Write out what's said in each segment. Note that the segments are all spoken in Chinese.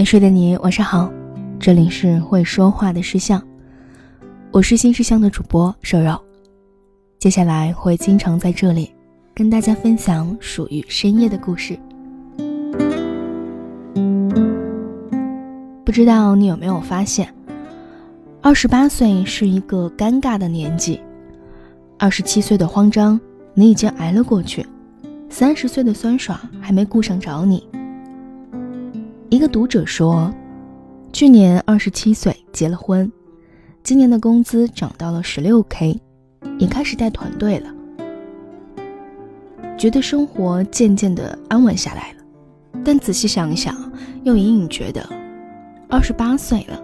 没睡的你，晚上好，这里是会说话的诗相，我是新诗相的主播瘦肉，接下来会经常在这里跟大家分享属于深夜的故事。不知道你有没有发现，二十八岁是一个尴尬的年纪，二十七岁的慌张你已经挨了过去，三十岁的酸爽还没顾上找你。一个读者说，去年二十七岁结了婚，今年的工资涨到了十六 k，也开始带团队了，觉得生活渐渐的安稳下来了。但仔细想一想，又隐隐觉得，二十八岁了，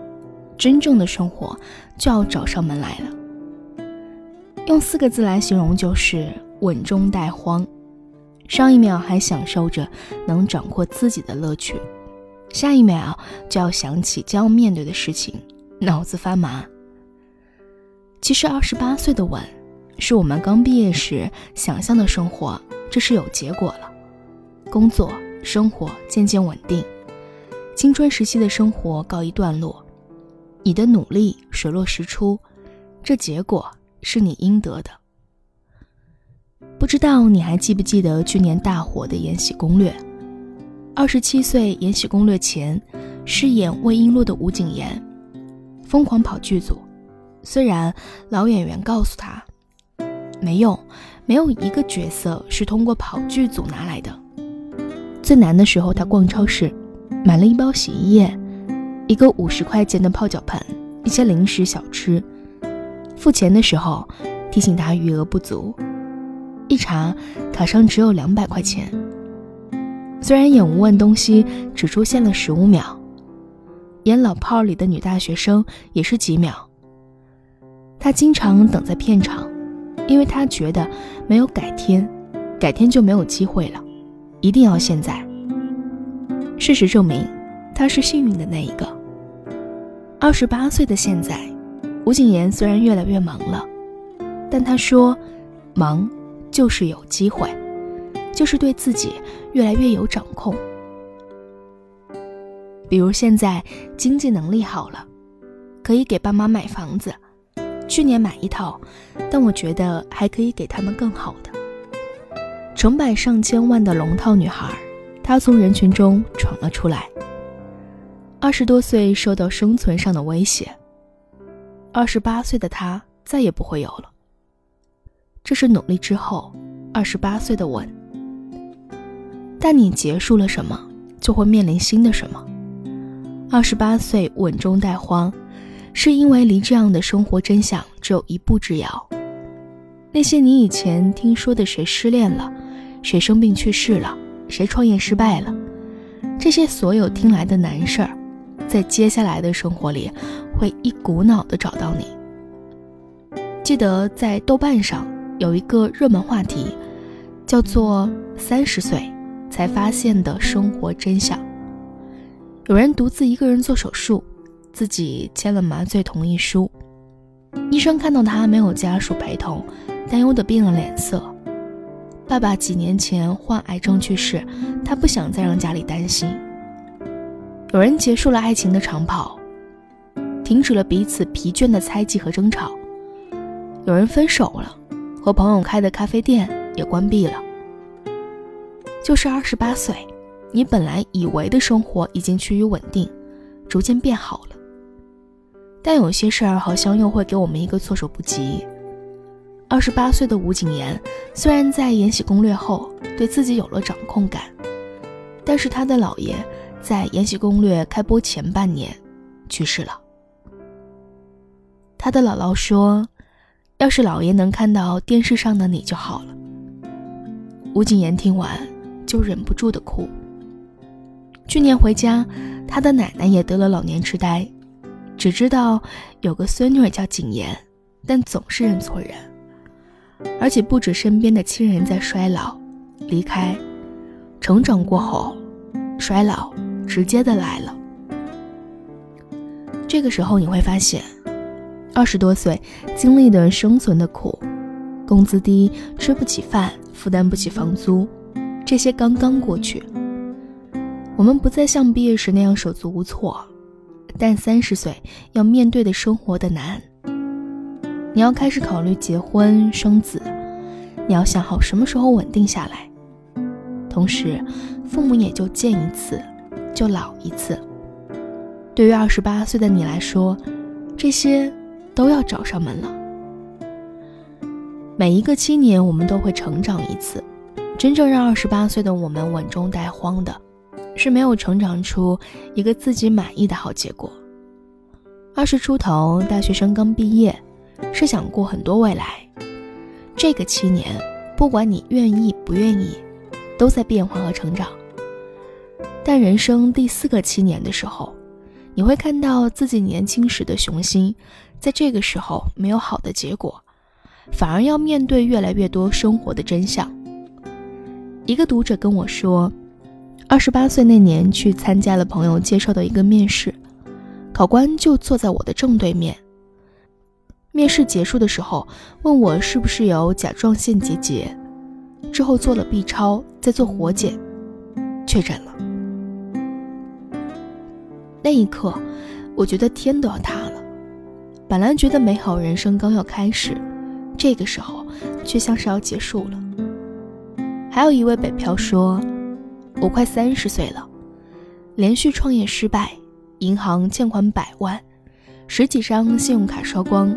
真正的生活就要找上门来了。用四个字来形容就是稳中带慌，上一秒还享受着能掌握自己的乐趣。下一秒就要想起将要面对的事情，脑子发麻。其实二十八岁的稳，是我们刚毕业时想象的生活，这是有结果了，工作生活渐渐稳定，青春时期的生活告一段落，你的努力水落石出，这结果是你应得的。不知道你还记不记得去年大火的《延禧攻略》？二十七岁《延禧攻略》前，饰演魏璎珞的吴谨言，疯狂跑剧组。虽然老演员告诉他，没用，没有一个角色是通过跑剧组拿来的。最难的时候，他逛超市，买了一包洗衣液，一个五十块钱的泡脚盆，一些零食小吃。付钱的时候，提醒他余额不足，一查卡上只有两百块钱。虽然演无问东西只出现了十五秒，演老炮儿里的女大学生也是几秒。他经常等在片场，因为他觉得没有改天，改天就没有机会了，一定要现在。事实证明，他是幸运的那一个。二十八岁的现在，吴谨言虽然越来越忙了，但他说，忙就是有机会。就是对自己越来越有掌控。比如现在经济能力好了，可以给爸妈买房子，去年买一套，但我觉得还可以给他们更好的。成百上千万的龙套女孩，她从人群中闯了出来。二十多岁受到生存上的威胁，二十八岁的她再也不会有了。这是努力之后，二十八岁的我。但你结束了什么，就会面临新的什么。二十八岁稳中带慌，是因为离这样的生活真相只有一步之遥。那些你以前听说的，谁失恋了，谁生病去世了，谁创业失败了，这些所有听来的难事儿，在接下来的生活里，会一股脑的找到你。记得在豆瓣上有一个热门话题，叫做“三十岁”。才发现的生活真相。有人独自一个人做手术，自己签了麻醉同意书。医生看到他没有家属陪同，担忧的变了脸色。爸爸几年前患癌症去世，他不想再让家里担心。有人结束了爱情的长跑，停止了彼此疲倦的猜忌和争吵。有人分手了，和朋友开的咖啡店也关闭了。就是二十八岁，你本来以为的生活已经趋于稳定，逐渐变好了。但有些事儿好像又会给我们一个措手不及。二十八岁的吴谨言，虽然在《延禧攻略》后对自己有了掌控感，但是他的姥爷在《延禧攻略》开播前半年去世了。他的姥姥说：“要是姥爷能看到电视上的你就好了。”吴谨言听完。就忍不住的哭。去年回家，他的奶奶也得了老年痴呆，只知道有个孙女叫景言，但总是认错人，而且不止身边的亲人在衰老、离开，成长过后，衰老直接的来了。这个时候你会发现，二十多岁经历的生存的苦，工资低，吃不起饭，负担不起房租。这些刚刚过去，我们不再像毕业时那样手足无措，但三十岁要面对的生活的难。你要开始考虑结婚生子，你要想好什么时候稳定下来。同时，父母也就见一次，就老一次。对于二十八岁的你来说，这些都要找上门了。每一个七年，我们都会成长一次。真正让二十八岁的我们稳中带慌的，是没有成长出一个自己满意的好结果。二十出头，大学生刚毕业，是想过很多未来。这个七年，不管你愿意不愿意，都在变化和成长。但人生第四个七年的时候，你会看到自己年轻时的雄心，在这个时候没有好的结果，反而要面对越来越多生活的真相。一个读者跟我说，二十八岁那年去参加了朋友介绍的一个面试，考官就坐在我的正对面。面试结束的时候，问我是不是有甲状腺结节，之后做了 B 超，再做活检，确诊了。那一刻，我觉得天都要塌了。本来觉得美好人生刚要开始，这个时候却像是要结束了。还有一位北漂说：“我快三十岁了，连续创业失败，银行欠款百万，十几张信用卡烧光，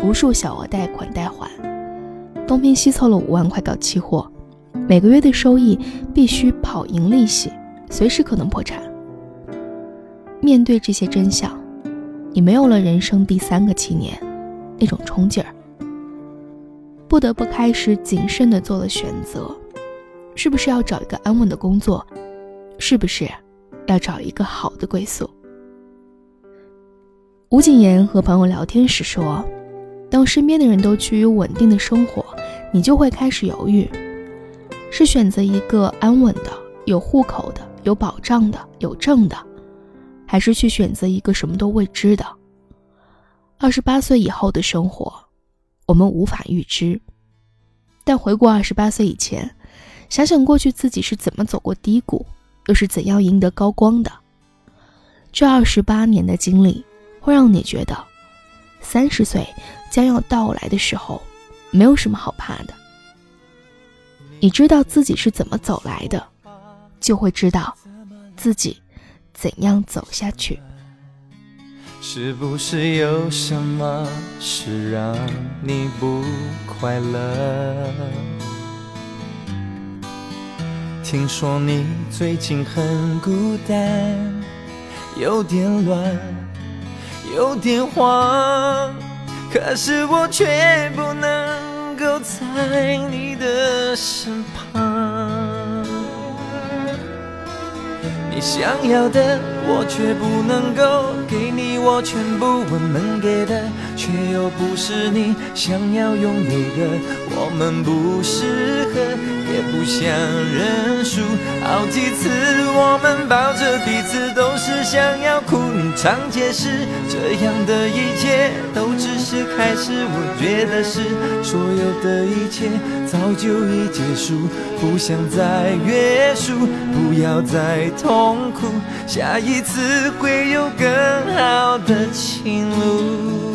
无数小额贷款待还，东拼西凑了五万块搞期货，每个月的收益必须跑赢利息，随时可能破产。面对这些真相，你没有了人生第三个七年那种冲劲儿，不得不开始谨慎地做了选择。”是不是要找一个安稳的工作？是不是要找一个好的归宿？吴谨言和朋友聊天时说：“当身边的人都趋于稳定的生活，你就会开始犹豫，是选择一个安稳的、有户口的、有保障的、有证的，还是去选择一个什么都未知的？二十八岁以后的生活，我们无法预知，但回顾二十八岁以前。”想想过去自己是怎么走过低谷，又是怎样赢得高光的。这二十八年的经历，会让你觉得，三十岁将要到来的时候，没有什么好怕的。你知道自己是怎么走来的，就会知道自己怎样走下去。是不是有什么事让你不快乐？听说你最近很孤单，有点乱，有点慌，可是我却不能够在你的身旁。你想要的，我却不能够给你，我全部我能给的，却又不是你想要拥有的，我们不适合。也不想认输，好几次我们抱着彼此，都是想要哭。你常解释，这样的一切都只是开始。我觉得是所有的一切早就已结束，不想再约束，不要再痛苦，下一次会有更好的情路。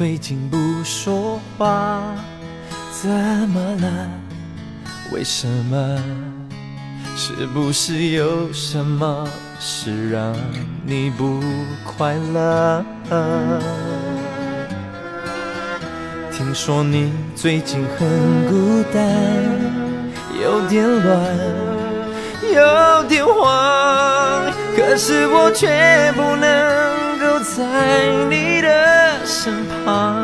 最近不说话，怎么了？为什么？是不是有什么事让你不快乐？听说你最近很孤单，有点乱，有点慌，可是我却不能留在你的。身旁，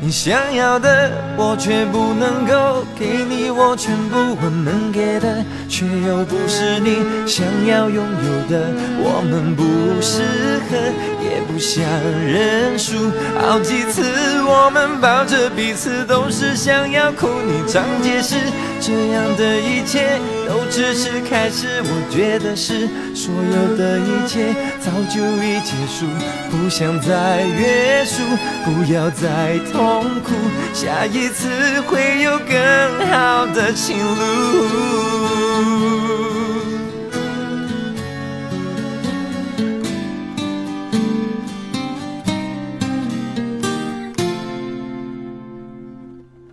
你想要的我却不能够给你，我全部我能给的，却又不是你想要拥有的，我们不适合。也不想认输。好几次我们抱着彼此，都是想要哭。你常解释，这样的一切都只是开始。我觉得是所有的一切早就已结束，不想再约束，不要再痛苦。下一次会有更好的情路。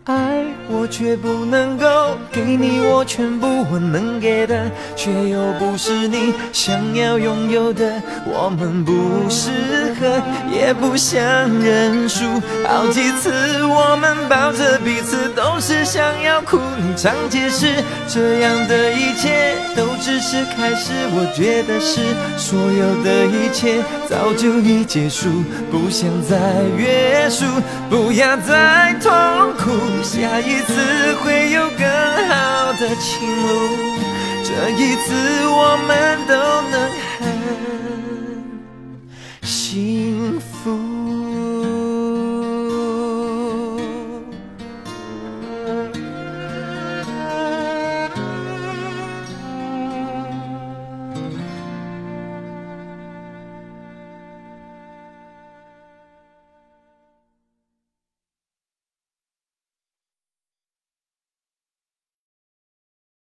爱我却不能够给你我全部我能给的，却又不是你想要拥有的。我们不适合，也不想认输。好几次我们抱着彼此，都是想要哭。你常解释，这样的一切都只是开始我觉得是所有的一切早就已结束。不想再约束不要再痛苦下一次会有更好的情路。这一次我们都能很幸福